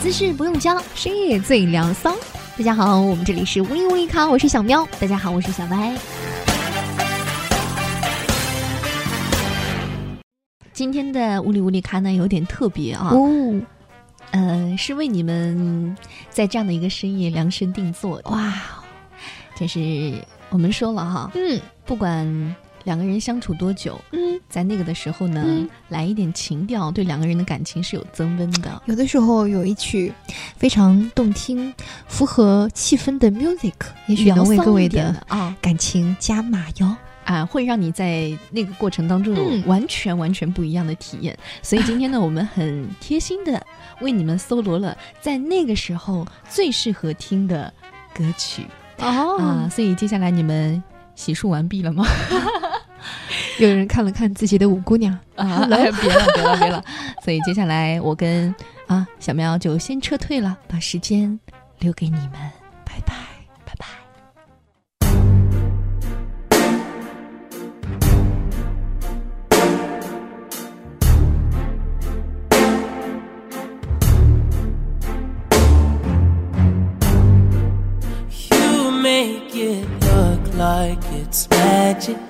姿势不用教，深夜最疗骚。大家好，我们这里是无力无力咖，我是小喵。大家好，我是小白。今天的乌里乌里咖呢，有点特别啊。哦，呃，是为你们在这样的一个深夜量身定做的。哇，这是我们说了哈。嗯，不管两个人相处多久，嗯，在那个的时候呢，来一点情调，对两个人的感情是有增温的。有的时候有一曲非常动听、符合气氛的 music，也许能为各位的啊感情加码哟。啊，会让你在那个过程当中有完全完全不一样的体验。所以今天呢，我们很贴心的为你们搜罗了在那个时候最适合听的歌曲哦。啊，所以接下来你们洗漱完毕了吗？有人看了看自己的五姑娘啊，别了别了别了。所以接下来我跟啊小喵就先撤退了，把时间留给你们，拜拜。like it's magic.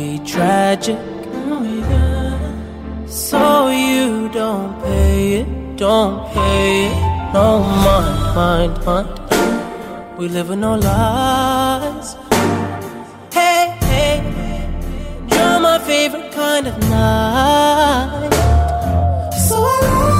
We live with no mind, mind, mind. We livin' on lies. Hey, hey, you're my favorite kind of night. So I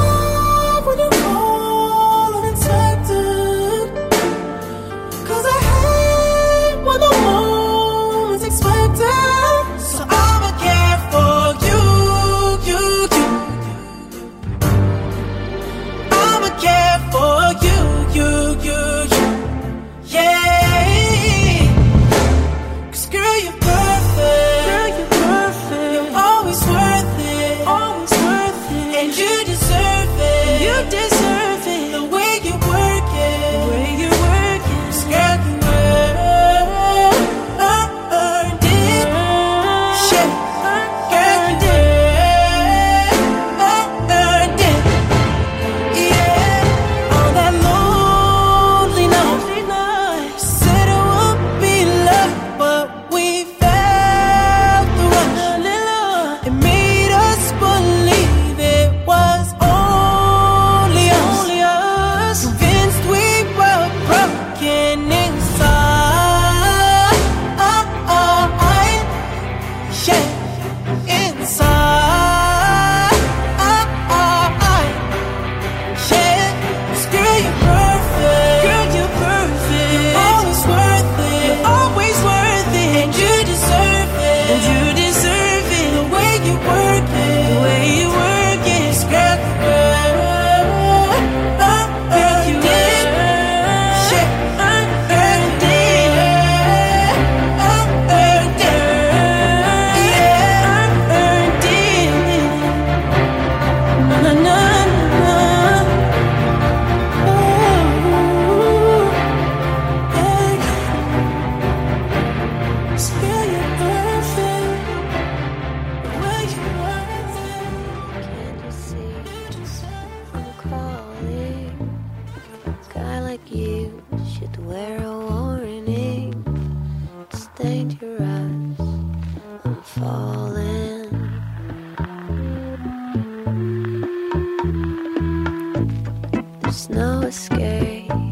There's no escape.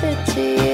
Sunshine when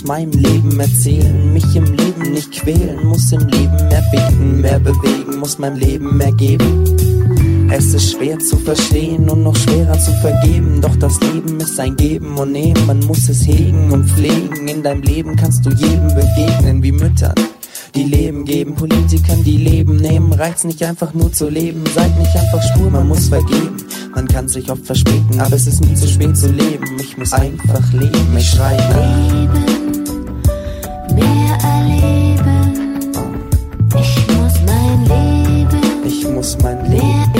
aus meinem Leben erzählen, mich im Leben nicht quälen, muss im Leben mehr beten, mehr bewegen, muss meinem Leben mehr geben. Es ist schwer zu verstehen und noch schwerer zu vergeben, doch das Leben ist ein Geben und Nehmen, man muss es hegen und pflegen. In deinem Leben kannst du jedem begegnen wie Müttern die Leben geben, Politikern, die Leben nehmen. Reizt nicht einfach nur zu leben, seid nicht einfach stur, man muss vergeben. Man kann sich oft verspäten, aber es ist nie zu spät zu leben. Ich muss einfach leben, ich schreie nach. Leben, mehr erleben. Ich muss mein Leben. Ich muss mein Leben.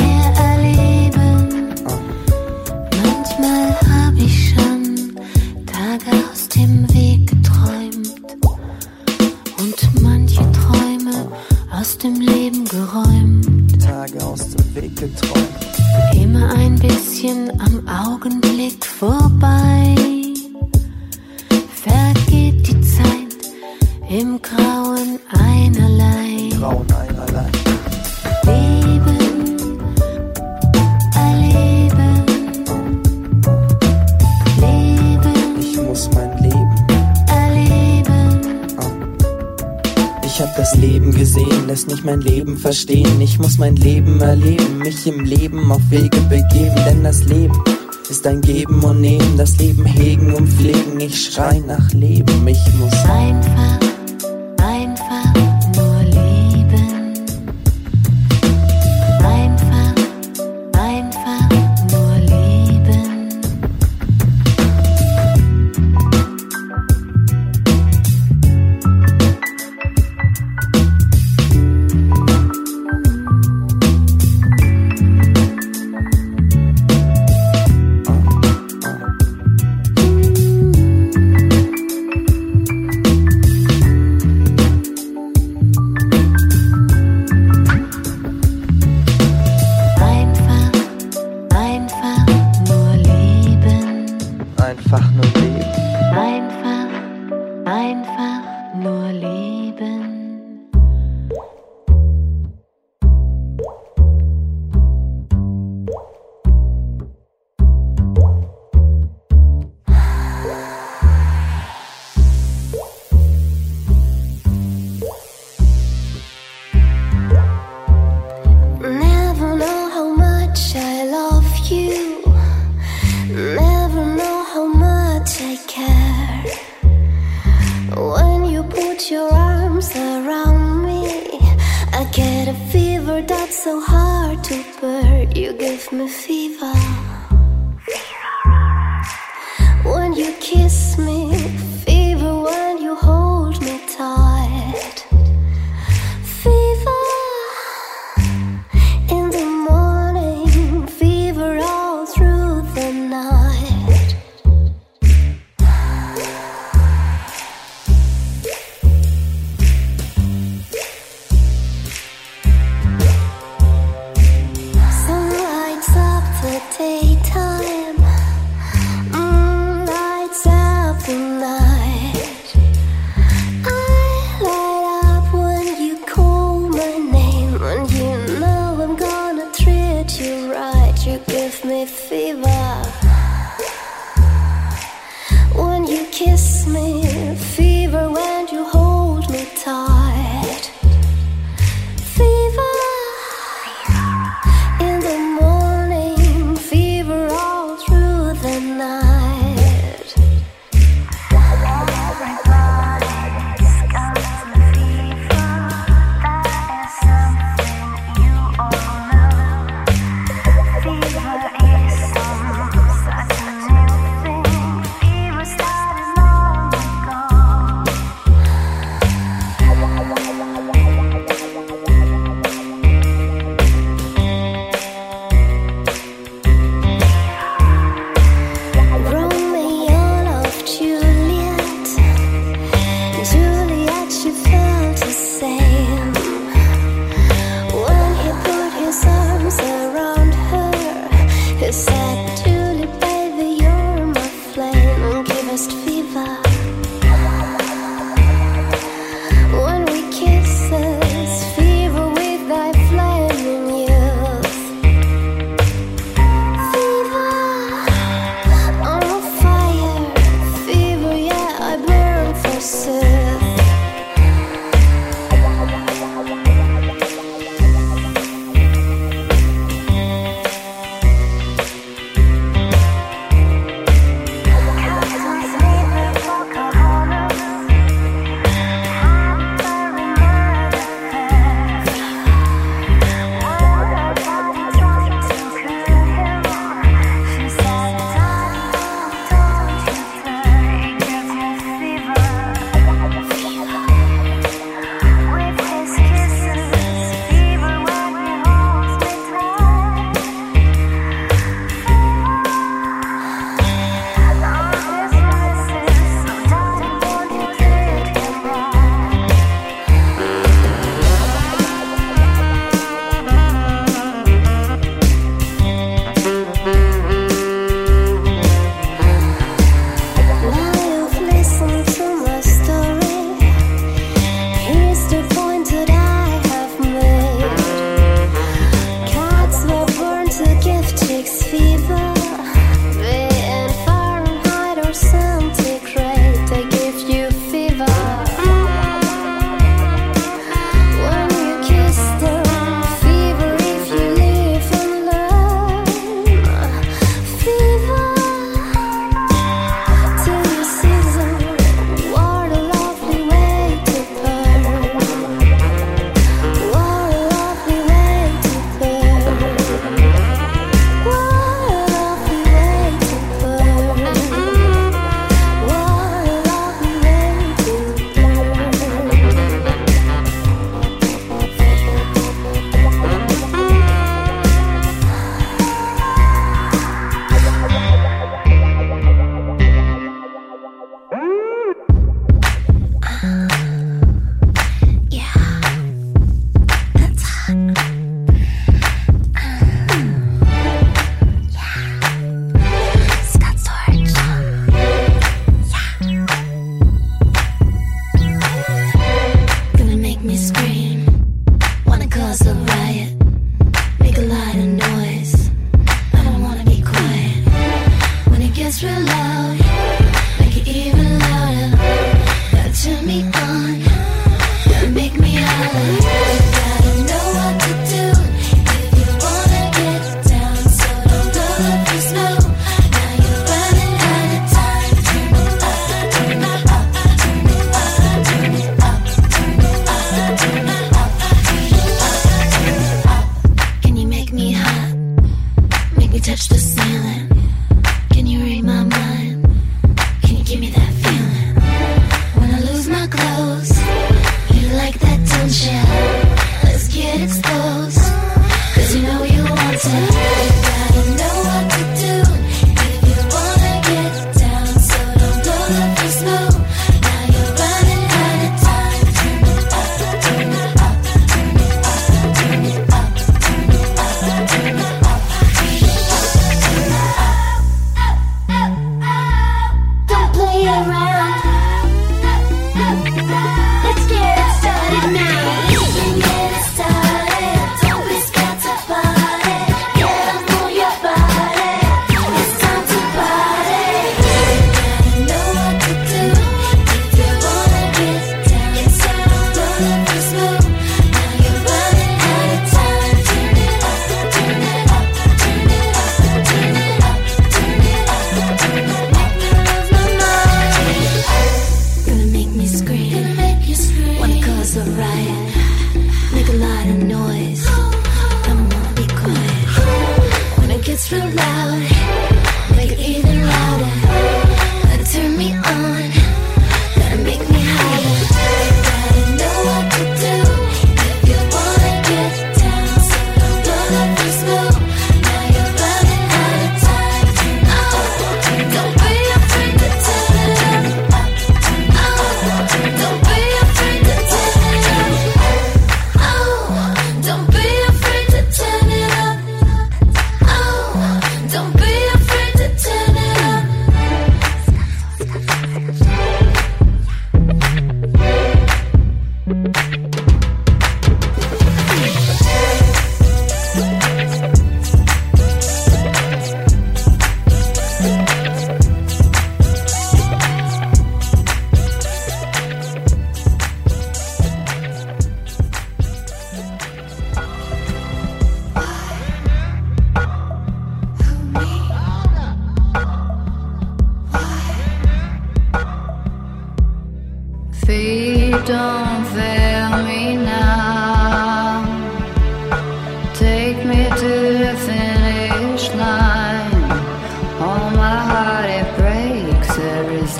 Dem Leben geräumt. Tage aus dem Weg geträumt. Immer ein bisschen am Augenblick vorbei. Vergeht die Zeit im Grauen das Leben gesehen, lässt mich mein Leben verstehen. Ich muss mein Leben erleben, mich im Leben auf Wege begeben, denn das Leben ist ein Geben und Nehmen, das Leben hegen und pflegen. Ich schrei nach Leben, ich muss einfach so hard to bear. You give me fever.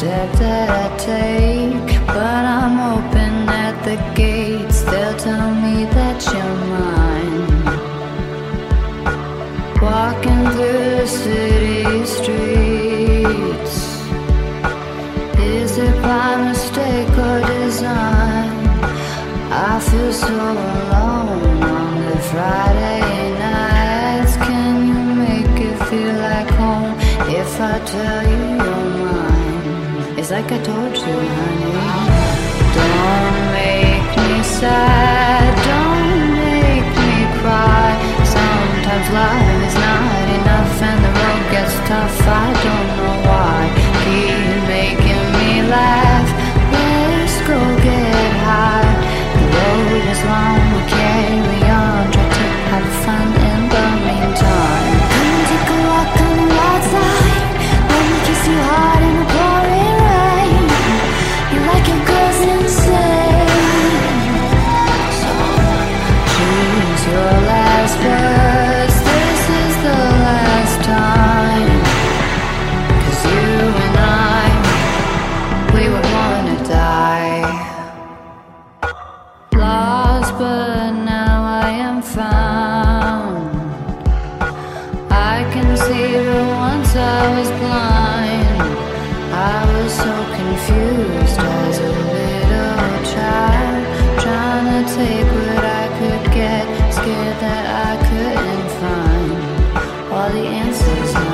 step that I take But I'm open at the gates They'll tell me that you're mine. Walking through the city streets. Is it by mistake or design? I feel so alone on the Friday nights. Can you make it feel like home? If I tell you like I told you, honey. Don't make me sad, don't make me cry. Sometimes life is not enough and the road gets tough. I don't This is